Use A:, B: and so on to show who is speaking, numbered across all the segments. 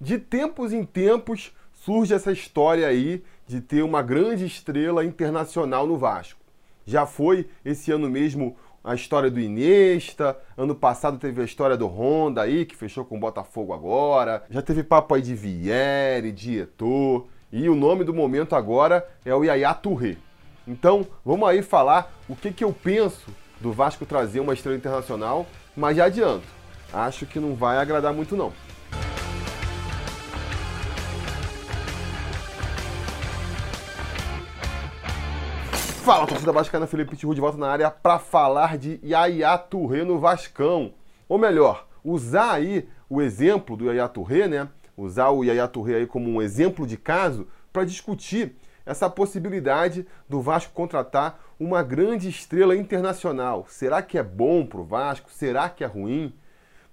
A: de tempos em tempos surge essa história aí de ter uma grande estrela internacional no Vasco. Já foi esse ano mesmo a história do Iniesta, ano passado teve a história do Honda aí, que fechou com o Botafogo agora, já teve papo aí de Vieri, de Eto'o, e o nome do momento agora é o Yaya Touré. Então, vamos aí falar o que, que eu penso do Vasco trazer uma estrela internacional, mas já adianto, acho que não vai agradar muito não. Fala, torcida vascaína, Felipe Tiru de volta na área para falar de Yaya Touré no Vascão. Ou melhor, usar aí o exemplo do Yaya Touré, né? Usar o Yaya Touré aí como um exemplo de caso para discutir essa possibilidade do Vasco contratar uma grande estrela internacional. Será que é bom para o Vasco? Será que é ruim?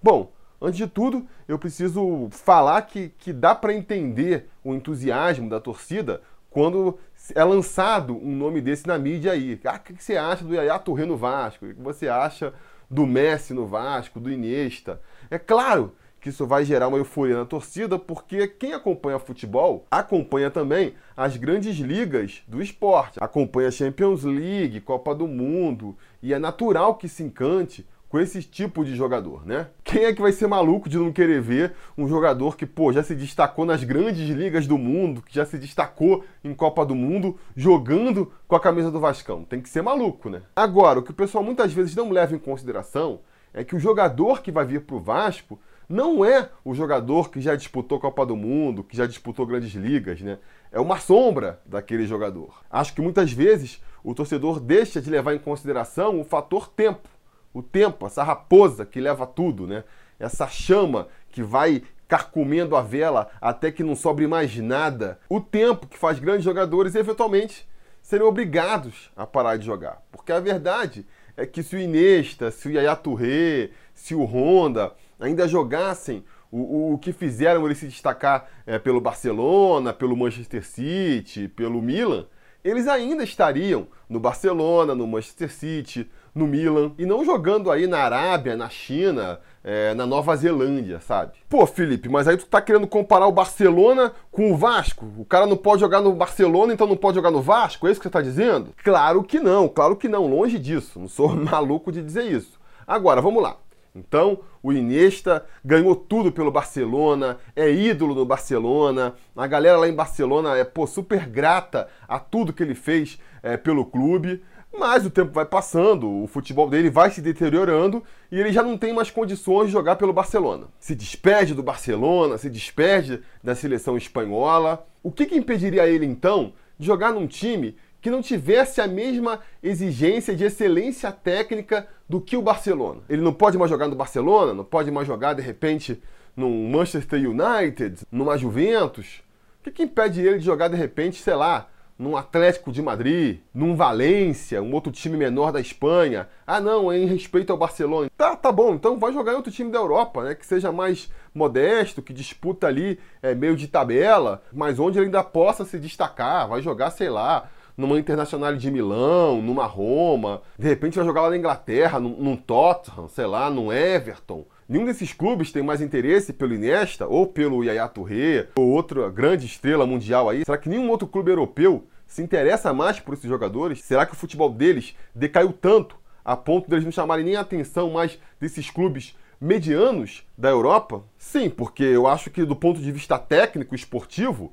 A: Bom, antes de tudo, eu preciso falar que, que dá para entender o entusiasmo da torcida quando é lançado um nome desse na mídia aí. Ah, o que você acha do Yaya Touré no Vasco? O que você acha do Messi no Vasco, do Iniesta? É claro que isso vai gerar uma euforia na torcida, porque quem acompanha futebol acompanha também as grandes ligas do esporte, acompanha Champions League, Copa do Mundo, e é natural que se encante com esse tipo de jogador, né? Quem é que vai ser maluco de não querer ver um jogador que, pô, já se destacou nas grandes ligas do mundo, que já se destacou em Copa do Mundo, jogando com a camisa do Vascão? Tem que ser maluco, né? Agora, o que o pessoal muitas vezes não leva em consideração é que o jogador que vai vir pro Vasco não é o jogador que já disputou Copa do Mundo, que já disputou grandes ligas, né? É uma sombra daquele jogador. Acho que muitas vezes o torcedor deixa de levar em consideração o fator tempo o tempo, essa raposa que leva tudo, né? Essa chama que vai carcomendo a vela até que não sobre mais nada. O tempo que faz grandes jogadores eventualmente serem obrigados a parar de jogar. Porque a verdade é que se o Inesta, se o Yaya Touré, se o Honda ainda jogassem o, o, que fizeram eles se destacar é, pelo Barcelona, pelo Manchester City, pelo Milan, eles ainda estariam no Barcelona, no Manchester City, no Milan e não jogando aí na Arábia, na China, é, na Nova Zelândia, sabe? Pô, Felipe, mas aí tu tá querendo comparar o Barcelona com o Vasco? O cara não pode jogar no Barcelona, então não pode jogar no Vasco? É isso que você tá dizendo? Claro que não, claro que não, longe disso. Não sou maluco de dizer isso. Agora, vamos lá. Então, o Iniesta ganhou tudo pelo Barcelona, é ídolo no Barcelona. A galera lá em Barcelona é pô, super grata a tudo que ele fez é, pelo clube. Mas o tempo vai passando, o futebol dele vai se deteriorando e ele já não tem mais condições de jogar pelo Barcelona. Se despede do Barcelona, se despede da seleção espanhola. O que, que impediria ele então de jogar num time que não tivesse a mesma exigência de excelência técnica do que o Barcelona? Ele não pode mais jogar no Barcelona, não pode mais jogar de repente num Manchester United, numa Juventus. O que, que impede ele de jogar de repente, sei lá, num Atlético de Madrid, num Valência, um outro time menor da Espanha. Ah, não, é em respeito ao Barcelona. Tá, tá bom, então vai jogar em outro time da Europa, né? Que seja mais modesto, que disputa ali é, meio de tabela, mas onde ele ainda possa se destacar. Vai jogar, sei lá, numa Internacional de Milão, numa Roma. De repente vai jogar lá na Inglaterra, num, num Tottenham, sei lá, num Everton. Nenhum desses clubes tem mais interesse pelo Iniesta ou pelo Yaya Touré ou outra grande estrela mundial aí. Será que nenhum outro clube europeu se interessa mais por esses jogadores? Será que o futebol deles decaiu tanto a ponto deles não chamarem nem a atenção mais desses clubes medianos da Europa? Sim, porque eu acho que do ponto de vista técnico esportivo,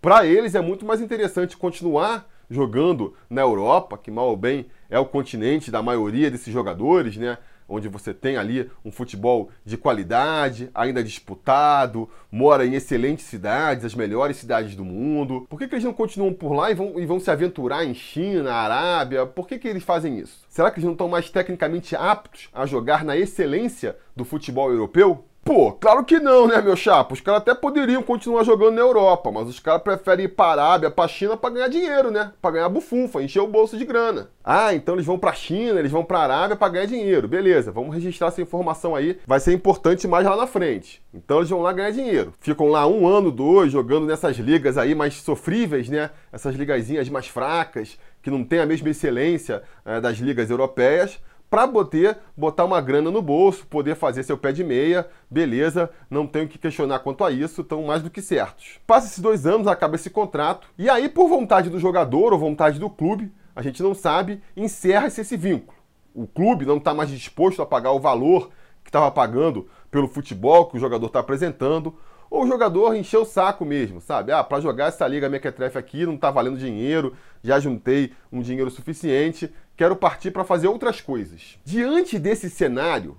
A: para eles é muito mais interessante continuar jogando na Europa, que mal ou bem é o continente da maioria desses jogadores, né? Onde você tem ali um futebol de qualidade, ainda disputado, mora em excelentes cidades, as melhores cidades do mundo. Por que, que eles não continuam por lá e vão, e vão se aventurar em China, Arábia? Por que, que eles fazem isso? Será que eles não estão mais tecnicamente aptos a jogar na excelência do futebol europeu? Pô, claro que não, né, meu chapa? Os caras até poderiam continuar jogando na Europa, mas os caras preferem ir para a Arábia, para a China para ganhar dinheiro, né? Para ganhar bufunfa, encher o bolso de grana. Ah, então eles vão para a China, eles vão para a Arábia para ganhar dinheiro. Beleza, vamos registrar essa informação aí, vai ser importante mais lá na frente. Então eles vão lá ganhar dinheiro. Ficam lá um ano, dois, jogando nessas ligas aí mais sofríveis, né? Essas ligazinhas mais fracas, que não tem a mesma excelência é, das ligas europeias para poder botar uma grana no bolso, poder fazer seu pé de meia, beleza, não tenho que questionar quanto a isso, estão mais do que certos. Passa esses dois anos, acaba esse contrato, e aí, por vontade do jogador ou vontade do clube, a gente não sabe, encerra-se esse vínculo. O clube não está mais disposto a pagar o valor que estava pagando pelo futebol que o jogador está apresentando, ou o jogador encheu o saco mesmo, sabe? Ah, para jogar essa liga mequetrefe aqui não está valendo dinheiro, já juntei um dinheiro suficiente, quero partir para fazer outras coisas. Diante desse cenário,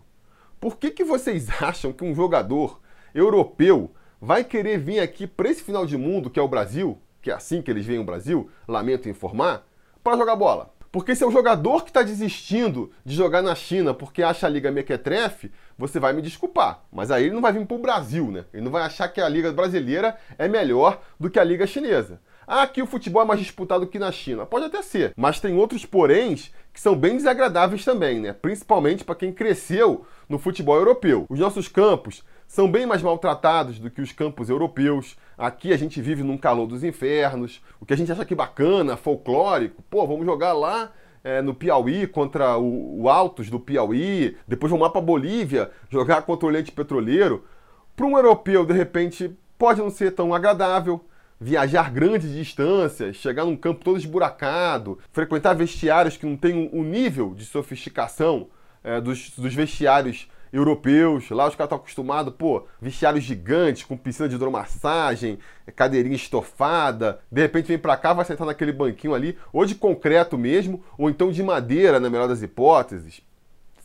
A: por que, que vocês acham que um jogador europeu vai querer vir aqui para esse final de mundo, que é o Brasil, que é assim que eles veem o Brasil, lamento informar, para jogar bola? Porque se é o jogador que está desistindo de jogar na China porque acha a Liga Mequetrefe, você vai me desculpar. Mas aí ele não vai vir para o Brasil, né? Ele não vai achar que a Liga Brasileira é melhor do que a Liga Chinesa. Ah, aqui o futebol é mais disputado que na China. Pode até ser. Mas tem outros poréns que são bem desagradáveis também, né? Principalmente para quem cresceu no futebol europeu. Os nossos campos são bem mais maltratados do que os campos europeus. Aqui a gente vive num calor dos infernos. O que a gente acha que bacana, folclórico, pô, vamos jogar lá é, no Piauí contra o, o, Altos do Piauí, depois vamos lá para Bolívia jogar contra o Leite Petroleiro. Para um europeu, de repente, pode não ser tão agradável. Viajar grandes distâncias, chegar num campo todo esburacado, frequentar vestiários que não têm o um nível de sofisticação é, dos, dos vestiários europeus. Lá os caras estão acostumados, pô, vestiários gigantes, com piscina de hidromassagem, cadeirinha estofada. De repente vem pra cá, vai sentar naquele banquinho ali, ou de concreto mesmo, ou então de madeira, na melhor das hipóteses.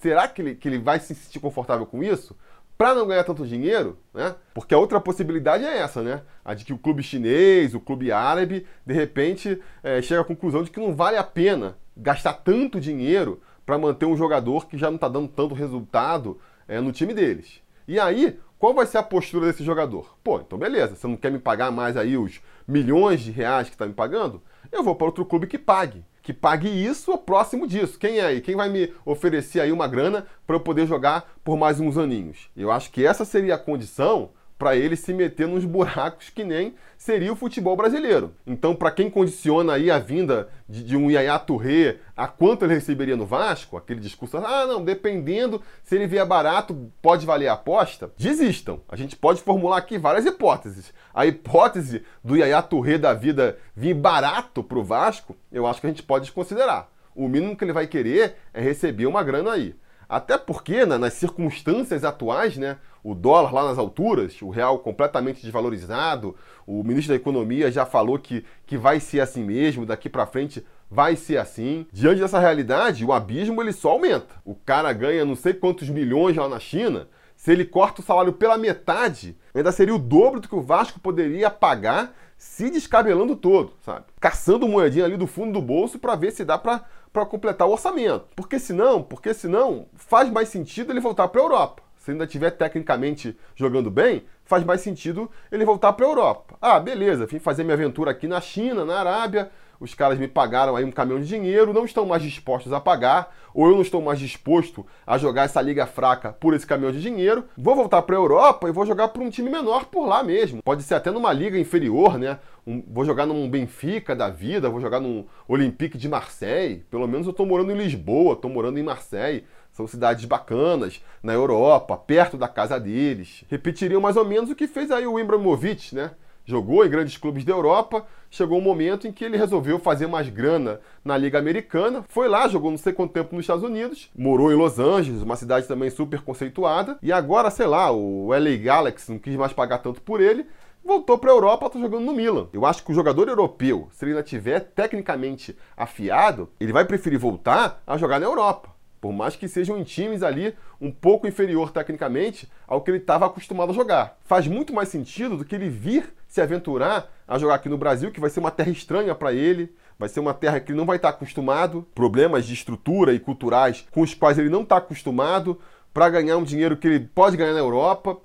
A: Será que ele, que ele vai se sentir confortável com isso? Para não ganhar tanto dinheiro, né? Porque a outra possibilidade é essa, né? A de que o clube chinês, o clube árabe, de repente é, chega à conclusão de que não vale a pena gastar tanto dinheiro para manter um jogador que já não está dando tanto resultado é, no time deles. E aí, qual vai ser a postura desse jogador? Pô, então beleza, você não quer me pagar mais aí os milhões de reais que está me pagando? Eu vou para outro clube que pague. Que pague isso ou próximo disso. Quem é aí? Quem vai me oferecer aí uma grana para eu poder jogar por mais uns aninhos? Eu acho que essa seria a condição para ele se meter nos buracos que nem seria o futebol brasileiro. Então, para quem condiciona aí a vinda de, de um Yaya Touré a quanto ele receberia no Vasco, aquele discurso, ah, não, dependendo se ele vier barato, pode valer a aposta, desistam. A gente pode formular aqui várias hipóteses. A hipótese do Yaya Touré da vida vir barato para o Vasco, eu acho que a gente pode desconsiderar. O mínimo que ele vai querer é receber uma grana aí. Até porque, né, nas circunstâncias atuais, né, o dólar lá nas alturas, o real completamente desvalorizado, o ministro da Economia já falou que, que vai ser assim mesmo, daqui para frente vai ser assim. Diante dessa realidade, o abismo ele só aumenta. O cara ganha não sei quantos milhões lá na China, se ele corta o salário pela metade, ainda seria o dobro do que o Vasco poderia pagar se descabelando todo, sabe? Caçando moedinha ali do fundo do bolso para ver se dá para completar o orçamento. Porque senão, porque senão faz mais sentido ele voltar para a Europa. Se ainda estiver tecnicamente jogando bem, faz mais sentido ele voltar para a Europa. Ah, beleza, vim fazer minha aventura aqui na China, na Arábia, os caras me pagaram aí um caminhão de dinheiro, não estão mais dispostos a pagar, ou eu não estou mais disposto a jogar essa liga fraca por esse caminhão de dinheiro, vou voltar para a Europa e vou jogar para um time menor por lá mesmo. Pode ser até numa liga inferior, né? Um, vou jogar num Benfica da vida, vou jogar num Olympique de Marseille. Pelo menos eu estou morando em Lisboa, estou morando em Marseille. São cidades bacanas, na Europa, perto da casa deles. Repetiriam mais ou menos o que fez aí o Ibrahimovic, né? jogou em grandes clubes da Europa, chegou um momento em que ele resolveu fazer mais grana na Liga Americana, foi lá, jogou não sei quanto tempo nos Estados Unidos, morou em Los Angeles, uma cidade também super conceituada, e agora, sei lá, o LA Galaxy não quis mais pagar tanto por ele, voltou para a Europa, está jogando no Milan. Eu acho que o jogador europeu, se ele ainda tiver tecnicamente afiado, ele vai preferir voltar a jogar na Europa. Por mais que sejam em times ali um pouco inferior tecnicamente ao que ele estava acostumado a jogar. Faz muito mais sentido do que ele vir se aventurar a jogar aqui no Brasil, que vai ser uma terra estranha para ele, vai ser uma terra que ele não vai estar tá acostumado, problemas de estrutura e culturais com os quais ele não está acostumado, para ganhar um dinheiro que ele pode ganhar na Europa.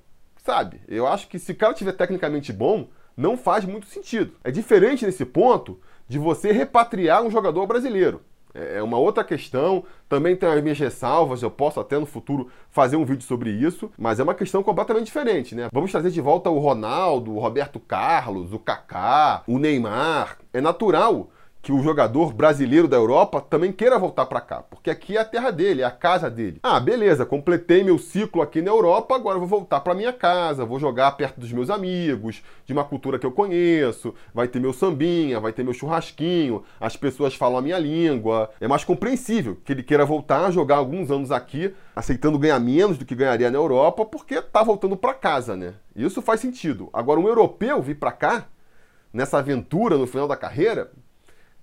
A: Sabe? Eu acho que se o cara tiver tecnicamente bom, não faz muito sentido. É diferente nesse ponto de você repatriar um jogador brasileiro. É, é uma outra questão. Também tem as minhas ressalvas, eu posso até no futuro fazer um vídeo sobre isso, mas é uma questão completamente diferente, né? Vamos trazer de volta o Ronaldo, o Roberto Carlos, o Kaká, o Neymar. É natural que o jogador brasileiro da Europa também queira voltar para cá, porque aqui é a terra dele, é a casa dele. Ah, beleza, completei meu ciclo aqui na Europa, agora vou voltar para minha casa, vou jogar perto dos meus amigos, de uma cultura que eu conheço, vai ter meu sambinha, vai ter meu churrasquinho, as pessoas falam a minha língua. É mais compreensível que ele queira voltar a jogar alguns anos aqui, aceitando ganhar menos do que ganharia na Europa, porque tá voltando para casa, né? Isso faz sentido. Agora um europeu vir para cá, nessa aventura no final da carreira,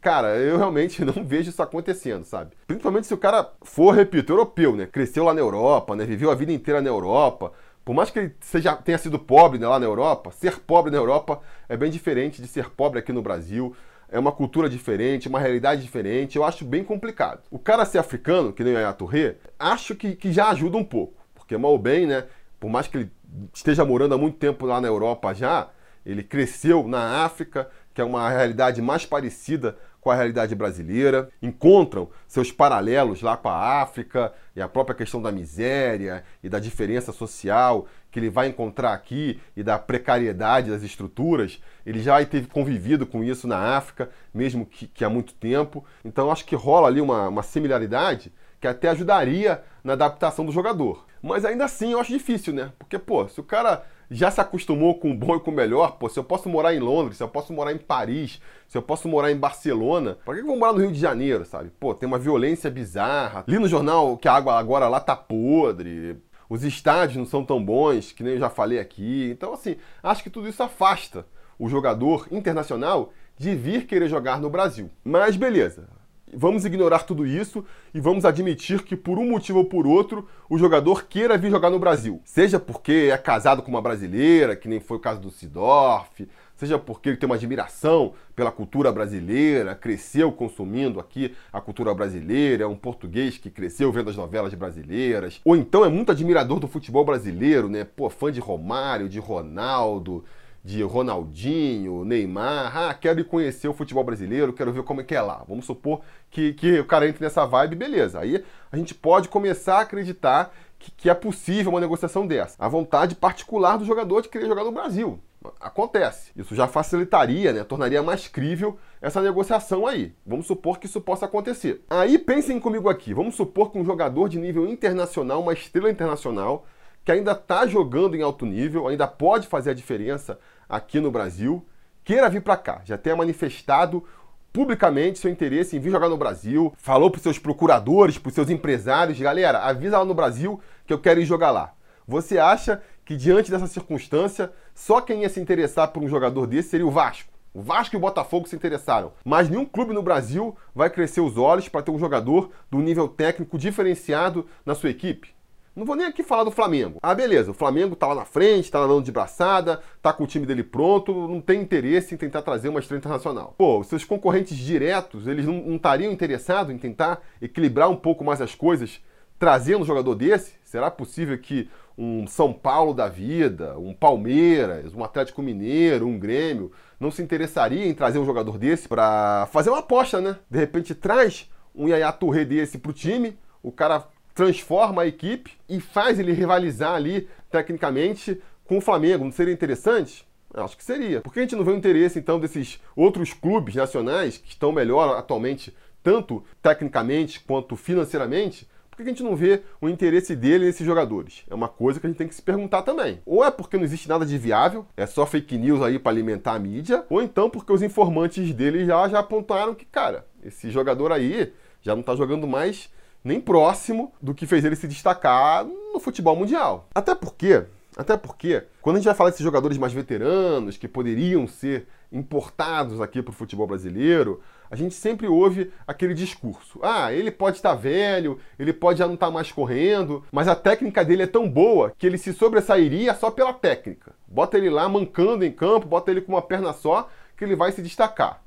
A: Cara, eu realmente não vejo isso acontecendo, sabe? Principalmente se o cara for, repito, europeu, né? Cresceu lá na Europa, né? Viveu a vida inteira na Europa. Por mais que ele seja, tenha sido pobre né, lá na Europa, ser pobre na Europa é bem diferente de ser pobre aqui no Brasil. É uma cultura diferente, uma realidade diferente. Eu acho bem complicado. O cara ser africano, que nem o Yaya Touré, acho que, que já ajuda um pouco. Porque mal ou bem, né? Por mais que ele esteja morando há muito tempo lá na Europa já, ele cresceu na África, que é uma realidade mais parecida com a realidade brasileira, encontram seus paralelos lá com a África e a própria questão da miséria e da diferença social que ele vai encontrar aqui e da precariedade das estruturas. Ele já teve convivido com isso na África, mesmo que, que há muito tempo. Então acho que rola ali uma, uma similaridade que até ajudaria na adaptação do jogador. Mas ainda assim eu acho difícil, né? Porque, pô, se o cara já se acostumou com o bom e com o melhor, pô, se eu posso morar em Londres, se eu posso morar em Paris, se eu posso morar em Barcelona, por que eu vou morar no Rio de Janeiro, sabe? Pô, tem uma violência bizarra. Li no jornal que a água agora lá tá podre, os estádios não são tão bons, que nem eu já falei aqui. Então, assim, acho que tudo isso afasta o jogador internacional de vir querer jogar no Brasil. Mas beleza, Vamos ignorar tudo isso e vamos admitir que, por um motivo ou por outro, o jogador queira vir jogar no Brasil. Seja porque é casado com uma brasileira, que nem foi o caso do Sidorf, seja porque ele tem uma admiração pela cultura brasileira, cresceu consumindo aqui a cultura brasileira, é um português que cresceu vendo as novelas brasileiras, ou então é muito admirador do futebol brasileiro, né? Pô, fã de Romário, de Ronaldo, de Ronaldinho, Neymar, ah, quero ir conhecer o futebol brasileiro, quero ver como é que é lá. Vamos supor que, que o cara entre nessa vibe, beleza. Aí a gente pode começar a acreditar que, que é possível uma negociação dessa. A vontade particular do jogador de querer jogar no Brasil. Acontece. Isso já facilitaria, né? Tornaria mais crível essa negociação aí. Vamos supor que isso possa acontecer. Aí pensem comigo aqui. Vamos supor que um jogador de nível internacional, uma estrela internacional, que ainda está jogando em alto nível, ainda pode fazer a diferença aqui no Brasil, queira vir para cá, já tenha manifestado publicamente seu interesse em vir jogar no Brasil, falou para seus procuradores, para seus empresários, galera, avisa lá no Brasil que eu quero ir jogar lá. Você acha que diante dessa circunstância, só quem ia se interessar por um jogador desse seria o Vasco? O Vasco e o Botafogo se interessaram, mas nenhum clube no Brasil vai crescer os olhos para ter um jogador do nível técnico diferenciado na sua equipe. Não vou nem aqui falar do Flamengo. Ah, beleza, o Flamengo tá lá na frente, tá nadando de braçada, tá com o time dele pronto, não tem interesse em tentar trazer uma estrela internacional. Pô, seus concorrentes diretos, eles não estariam interessados em tentar equilibrar um pouco mais as coisas, trazendo um jogador desse? Será possível que um São Paulo da vida, um Palmeiras, um Atlético Mineiro, um Grêmio, não se interessaria em trazer um jogador desse para fazer uma aposta, né? De repente traz um Yaya Touré desse pro time, o cara transforma a equipe e faz ele rivalizar ali tecnicamente com o Flamengo. Não seria interessante? Acho que seria. Por que a gente não vê o interesse então desses outros clubes nacionais que estão melhor atualmente, tanto tecnicamente quanto financeiramente? Por que a gente não vê o interesse dele nesses jogadores? É uma coisa que a gente tem que se perguntar também. Ou é porque não existe nada de viável, é só fake news aí para alimentar a mídia, ou então porque os informantes dele já, já apontaram que, cara, esse jogador aí já não está jogando mais nem próximo do que fez ele se destacar no futebol mundial. Até porque, até porque, quando a gente vai falar desses jogadores mais veteranos que poderiam ser importados aqui para o futebol brasileiro, a gente sempre ouve aquele discurso: ah, ele pode estar velho, ele pode já não estar mais correndo, mas a técnica dele é tão boa que ele se sobressairia só pela técnica. Bota ele lá mancando em campo, bota ele com uma perna só, que ele vai se destacar.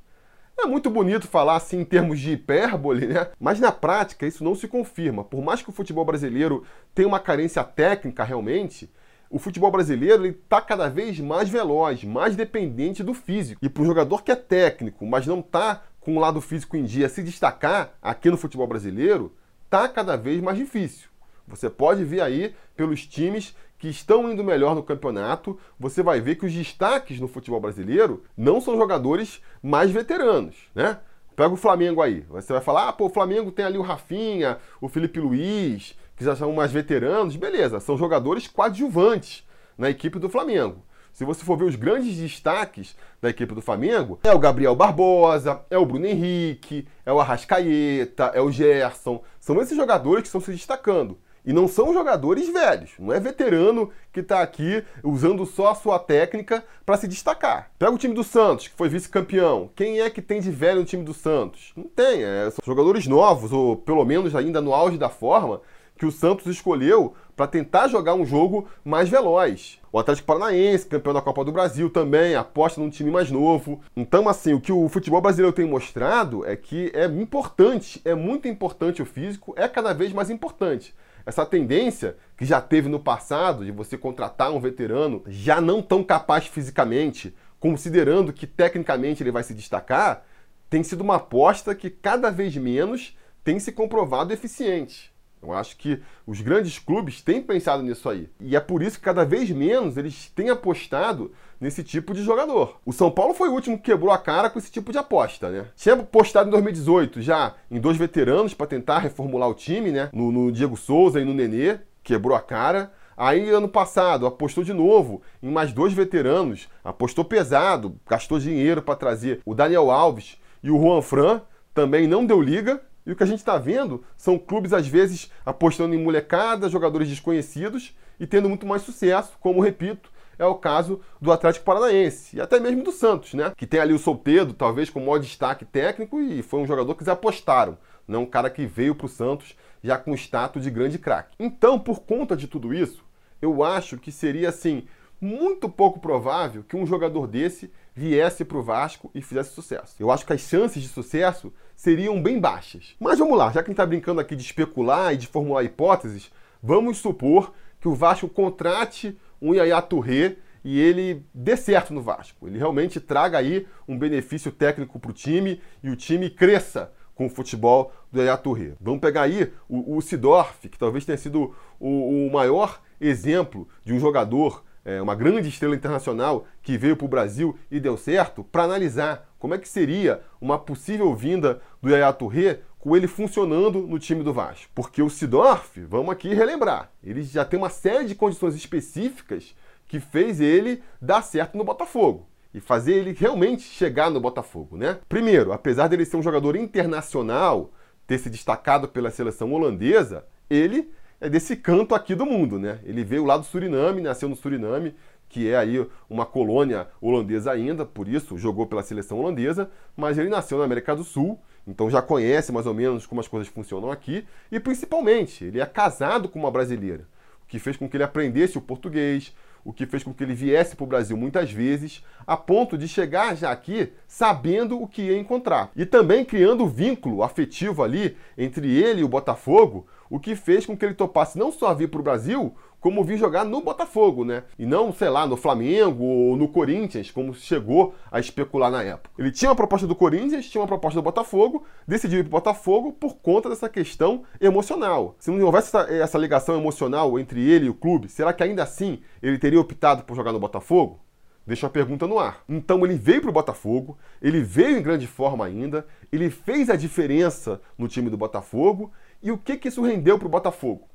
A: É muito bonito falar assim em termos de hipérbole, né? Mas na prática isso não se confirma. Por mais que o futebol brasileiro tenha uma carência técnica realmente, o futebol brasileiro está cada vez mais veloz, mais dependente do físico. E para um jogador que é técnico, mas não está com o lado físico em dia se destacar aqui no futebol brasileiro, está cada vez mais difícil. Você pode ver aí pelos times que estão indo melhor no campeonato, você vai ver que os destaques no futebol brasileiro não são jogadores mais veteranos, né? Pega o Flamengo aí. Você vai falar, ah, pô, o Flamengo tem ali o Rafinha, o Felipe Luiz, que já são mais veteranos. Beleza, são jogadores coadjuvantes na equipe do Flamengo. Se você for ver os grandes destaques da equipe do Flamengo, é o Gabriel Barbosa, é o Bruno Henrique, é o Arrascaeta, é o Gerson. São esses jogadores que estão se destacando. E não são jogadores velhos, não é veterano que está aqui usando só a sua técnica para se destacar. Pega o time do Santos, que foi vice-campeão. Quem é que tem de velho no time do Santos? Não tem, é, são jogadores novos, ou pelo menos ainda no auge da forma, que o Santos escolheu para tentar jogar um jogo mais veloz. O Atlético Paranaense, campeão da Copa do Brasil também, aposta num time mais novo. Então, assim, o que o futebol brasileiro tem mostrado é que é importante, é muito importante o físico, é cada vez mais importante. Essa tendência que já teve no passado de você contratar um veterano já não tão capaz fisicamente, considerando que tecnicamente ele vai se destacar, tem sido uma aposta que cada vez menos tem se comprovado eficiente. Eu acho que os grandes clubes têm pensado nisso aí. E é por isso que cada vez menos eles têm apostado nesse tipo de jogador. O São Paulo foi o último que quebrou a cara com esse tipo de aposta, né? Tinha apostado em 2018 já em dois veteranos para tentar reformular o time, né? No, no Diego Souza e no Nenê, quebrou a cara. Aí, ano passado, apostou de novo em mais dois veteranos, apostou pesado, gastou dinheiro para trazer o Daniel Alves e o Juan Fran, também não deu liga, e o que a gente está vendo são clubes, às vezes, apostando em molecada, jogadores desconhecidos e tendo muito mais sucesso, como, repito, é o caso do Atlético Paranaense e até mesmo do Santos, né? Que tem ali o Soltedo, talvez com o maior destaque técnico e foi um jogador que eles apostaram, não um cara que veio para o Santos já com status de grande craque. Então, por conta de tudo isso, eu acho que seria assim muito pouco provável que um jogador desse viesse para o Vasco e fizesse sucesso. Eu acho que as chances de sucesso seriam bem baixas. Mas vamos lá, já que a gente está brincando aqui de especular e de formular hipóteses, vamos supor que o Vasco contrate um Yaya Touré e ele dê certo no Vasco. Ele realmente traga aí um benefício técnico para o time e o time cresça com o futebol do Yaya Touré. Vamos pegar aí o, o Sidorf, que talvez tenha sido o, o maior exemplo de um jogador é, uma grande estrela internacional que veio para o Brasil e deu certo, para analisar como é que seria uma possível vinda do Yaya Touré com ele funcionando no time do Vasco. Porque o Sidorf, vamos aqui relembrar, ele já tem uma série de condições específicas que fez ele dar certo no Botafogo e fazer ele realmente chegar no Botafogo, né? Primeiro, apesar dele ser um jogador internacional, ter se destacado pela seleção holandesa, ele é desse canto aqui do mundo, né? Ele veio lá do Suriname, nasceu no Suriname, que é aí uma colônia holandesa ainda, por isso jogou pela seleção holandesa, mas ele nasceu na América do Sul, então já conhece mais ou menos como as coisas funcionam aqui, e principalmente, ele é casado com uma brasileira, o que fez com que ele aprendesse o português, o que fez com que ele viesse para o Brasil muitas vezes, a ponto de chegar já aqui sabendo o que ia encontrar. E também criando o vínculo afetivo ali entre ele e o Botafogo, o que fez com que ele topasse não só vir para o Brasil, como vir jogar no Botafogo, né? E não, sei lá, no Flamengo ou no Corinthians, como chegou a especular na época. Ele tinha uma proposta do Corinthians, tinha uma proposta do Botafogo, decidiu ir para o Botafogo por conta dessa questão emocional. Se não houvesse essa, essa ligação emocional entre ele e o clube, será que ainda assim ele teria optado por jogar no Botafogo? Deixa a pergunta no ar. Então ele veio para o Botafogo, ele veio em grande forma ainda, ele fez a diferença no time do Botafogo e o que, que isso rendeu para o Botafogo?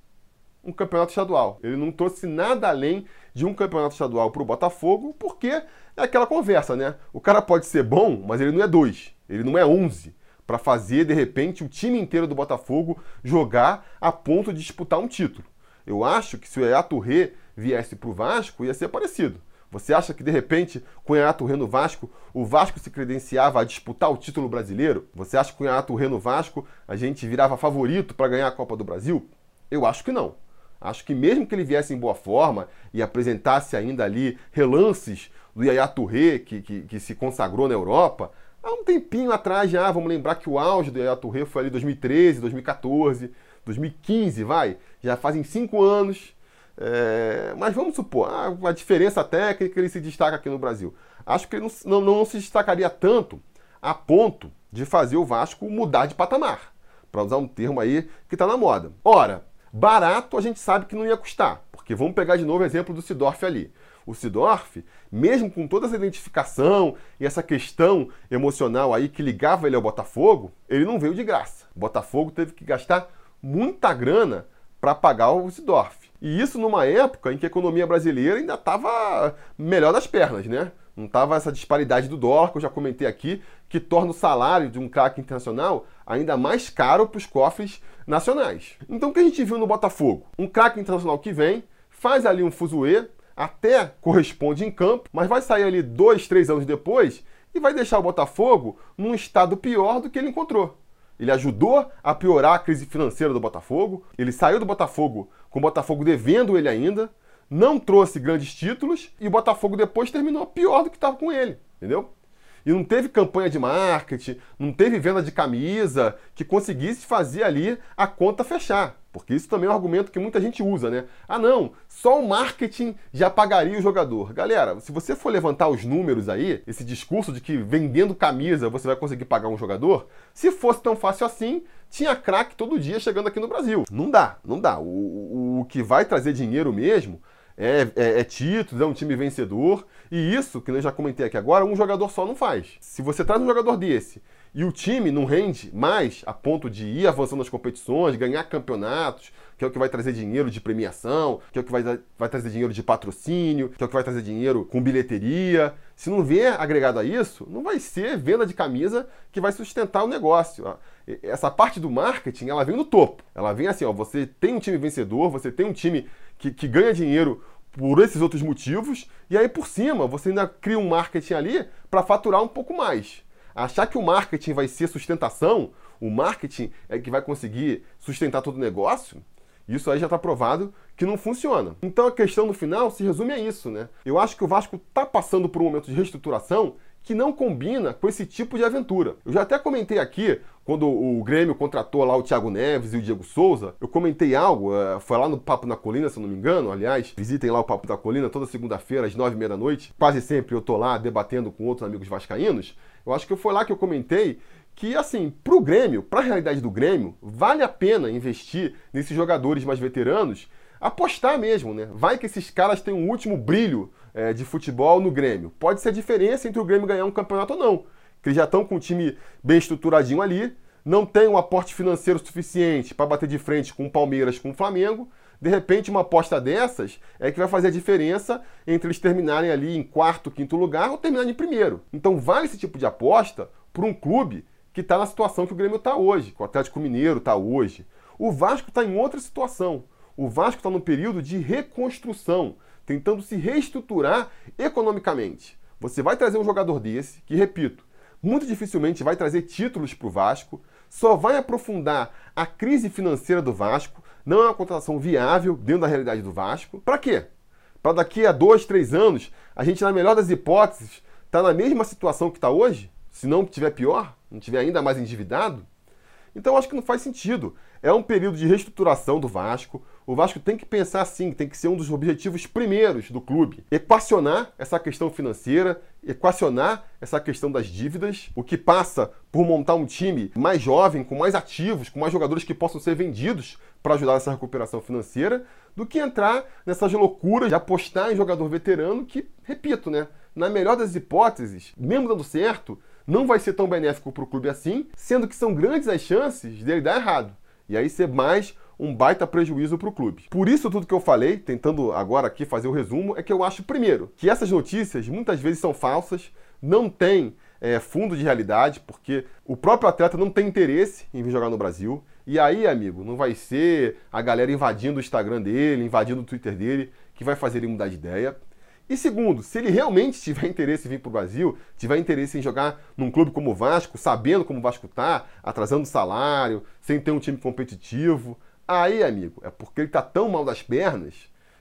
A: Um campeonato estadual. Ele não trouxe nada além de um campeonato estadual para o Botafogo, porque é aquela conversa, né? O cara pode ser bom, mas ele não é dois, ele não é onze, para fazer, de repente, o time inteiro do Botafogo jogar a ponto de disputar um título. Eu acho que se o Eá Touré viesse para o Vasco, ia ser parecido. Você acha que de repente, com o Renato Reno Vasco, o Vasco se credenciava a disputar o título brasileiro? Você acha que com o Renato Reno Vasco a gente virava favorito para ganhar a Copa do Brasil? Eu acho que não. Acho que mesmo que ele viesse em boa forma e apresentasse ainda ali relances do Yaya Touré, que, que, que, se consagrou na Europa, há um tempinho atrás já, vamos lembrar que o auge do Yaya Touré foi ali 2013, 2014, 2015, vai, já fazem cinco anos é, mas vamos supor, a diferença técnica ele se destaca aqui no Brasil. Acho que ele não, não, não se destacaria tanto a ponto de fazer o Vasco mudar de patamar, para usar um termo aí que está na moda. Ora, barato a gente sabe que não ia custar, porque vamos pegar de novo o exemplo do Sidorf ali. o Sidorf, mesmo com toda essa identificação e essa questão emocional aí que ligava ele ao Botafogo, ele não veio de graça. O Botafogo teve que gastar muita grana para pagar o Sidorf. E isso numa época em que a economia brasileira ainda estava melhor das pernas, né? Não estava essa disparidade do dólar, que eu já comentei aqui, que torna o salário de um craque internacional ainda mais caro para os cofres nacionais. Então o que a gente viu no Botafogo? Um craque internacional que vem, faz ali um fuzuê, até corresponde em campo, mas vai sair ali dois, três anos depois e vai deixar o Botafogo num estado pior do que ele encontrou. Ele ajudou a piorar a crise financeira do Botafogo. Ele saiu do Botafogo com o Botafogo devendo ele ainda. Não trouxe grandes títulos e o Botafogo depois terminou pior do que estava com ele. Entendeu? E não teve campanha de marketing, não teve venda de camisa que conseguisse fazer ali a conta fechar. Porque isso também é um argumento que muita gente usa, né? Ah, não, só o marketing já pagaria o jogador. Galera, se você for levantar os números aí, esse discurso de que vendendo camisa você vai conseguir pagar um jogador, se fosse tão fácil assim, tinha craque todo dia chegando aqui no Brasil. Não dá, não dá. O, o, o que vai trazer dinheiro mesmo é, é, é títulos, é um time vencedor. E isso, que eu já comentei aqui agora, um jogador só não faz. Se você traz um jogador desse e o time não rende mais a ponto de ir avançando nas competições, ganhar campeonatos, que é o que vai trazer dinheiro de premiação, que é o que vai, vai trazer dinheiro de patrocínio, que é o que vai trazer dinheiro com bilheteria. Se não vier agregado a isso, não vai ser venda de camisa que vai sustentar o negócio. Essa parte do marketing, ela vem no topo. Ela vem assim, ó, você tem um time vencedor, você tem um time que, que ganha dinheiro por esses outros motivos, e aí por cima você ainda cria um marketing ali para faturar um pouco mais. Achar que o marketing vai ser sustentação, o marketing é que vai conseguir sustentar todo o negócio, isso aí já está provado que não funciona. Então a questão no final se resume a isso, né? Eu acho que o Vasco está passando por um momento de reestruturação que não combina com esse tipo de aventura. Eu já até comentei aqui, quando o Grêmio contratou lá o Thiago Neves e o Diego Souza, eu comentei algo, uh, foi lá no Papo na Colina, se eu não me engano, aliás, visitem lá o Papo da Colina toda segunda-feira às nove e meia da noite, quase sempre eu tô lá debatendo com outros amigos vascaínos, eu acho que foi lá que eu comentei que, assim, pro Grêmio, pra realidade do Grêmio, vale a pena investir nesses jogadores mais veteranos apostar mesmo, né? Vai que esses caras têm um último brilho é, de futebol no Grêmio. Pode ser a diferença entre o Grêmio ganhar um campeonato ou não. Que eles já estão com um time bem estruturadinho ali, não tem um aporte financeiro suficiente para bater de frente com o Palmeiras, com o Flamengo. De repente, uma aposta dessas é que vai fazer a diferença entre eles terminarem ali em quarto, quinto lugar ou terminarem em primeiro. Então, vale esse tipo de aposta para um clube que está na situação que o Grêmio está hoje, que o Atlético Mineiro está hoje. O Vasco está em outra situação. O Vasco está num período de reconstrução, tentando se reestruturar economicamente. Você vai trazer um jogador desse, que, repito, muito dificilmente vai trazer títulos para o Vasco, só vai aprofundar a crise financeira do Vasco, não é uma contratação viável dentro da realidade do Vasco. Para quê? Para daqui a dois, três anos, a gente, na melhor das hipóteses, está na mesma situação que está hoje? Se não tiver pior, não tiver ainda mais endividado? Então acho que não faz sentido. É um período de reestruturação do Vasco. O Vasco tem que pensar assim, tem que ser um dos objetivos primeiros do clube. Equacionar essa questão financeira, equacionar essa questão das dívidas, o que passa por montar um time mais jovem, com mais ativos, com mais jogadores que possam ser vendidos para ajudar nessa recuperação financeira, do que entrar nessas loucuras de apostar em jogador veterano que, repito, né, na melhor das hipóteses, mesmo dando certo, não vai ser tão benéfico para o clube assim, sendo que são grandes as chances dele dar errado. E aí ser mais um baita prejuízo para o clube. Por isso, tudo que eu falei, tentando agora aqui fazer o resumo, é que eu acho, primeiro, que essas notícias muitas vezes são falsas, não tem é, fundo de realidade, porque o próprio atleta não tem interesse em vir jogar no Brasil. E aí, amigo, não vai ser a galera invadindo o Instagram dele, invadindo o Twitter dele, que vai fazer ele mudar de ideia. E segundo, se ele realmente tiver interesse em vir para o Brasil, tiver interesse em jogar num clube como o Vasco, sabendo como o Vasco está, atrasando salário, sem ter um time competitivo, aí, amigo, é porque ele está tão mal das pernas,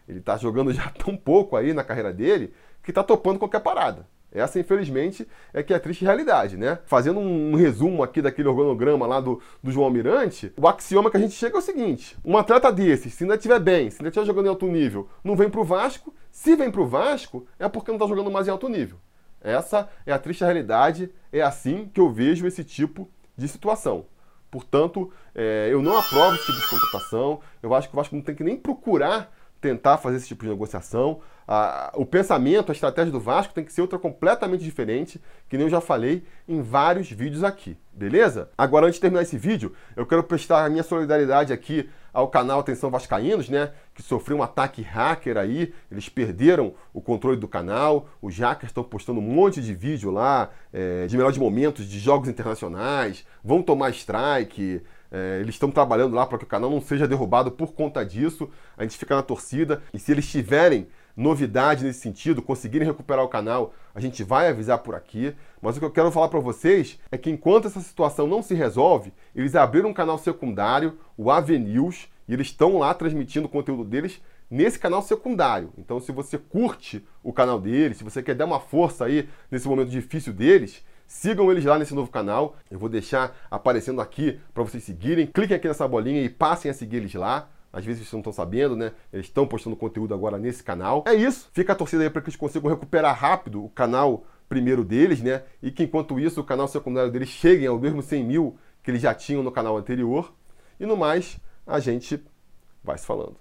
A: ele está jogando já tão pouco aí na carreira dele, que está topando qualquer parada. Essa, infelizmente, é que é a triste realidade, né? Fazendo um resumo aqui daquele organograma lá do, do João Almirante, o axioma que a gente chega é o seguinte: um atleta desses, se ainda estiver bem, se ainda estiver jogando em alto nível, não vem pro Vasco, se vem pro Vasco, é porque não está jogando mais em alto nível. Essa é a triste realidade, é assim que eu vejo esse tipo de situação. Portanto, é, eu não aprovo esse tipo de contratação. Eu acho que o Vasco não tem que nem procurar tentar fazer esse tipo de negociação. Ah, o pensamento, a estratégia do Vasco tem que ser outra completamente diferente, que nem eu já falei em vários vídeos aqui, beleza? Agora, antes de terminar esse vídeo, eu quero prestar a minha solidariedade aqui ao canal Atenção Vascaínos, né? Que sofreu um ataque hacker aí, eles perderam o controle do canal, os hackers estão postando um monte de vídeo lá, é, de melhores momentos de jogos internacionais, vão tomar strike, é, eles estão trabalhando lá para que o canal não seja derrubado por conta disso. A gente fica na torcida. E se eles tiverem novidade nesse sentido, conseguirem recuperar o canal, a gente vai avisar por aqui. Mas o que eu quero falar para vocês é que enquanto essa situação não se resolve, eles abriram um canal secundário, o Avenews, e eles estão lá transmitindo o conteúdo deles nesse canal secundário. Então, se você curte o canal deles, se você quer dar uma força aí nesse momento difícil deles, Sigam eles lá nesse novo canal. Eu vou deixar aparecendo aqui para vocês seguirem. Cliquem aqui nessa bolinha e passem a seguir eles lá. Às vezes vocês não estão sabendo, né? Eles estão postando conteúdo agora nesse canal. É isso. Fica a torcida aí para que eles consigam recuperar rápido o canal primeiro deles, né? E que enquanto isso o canal secundário deles cheguem ao mesmo 100 mil que eles já tinham no canal anterior. E no mais, a gente vai se falando.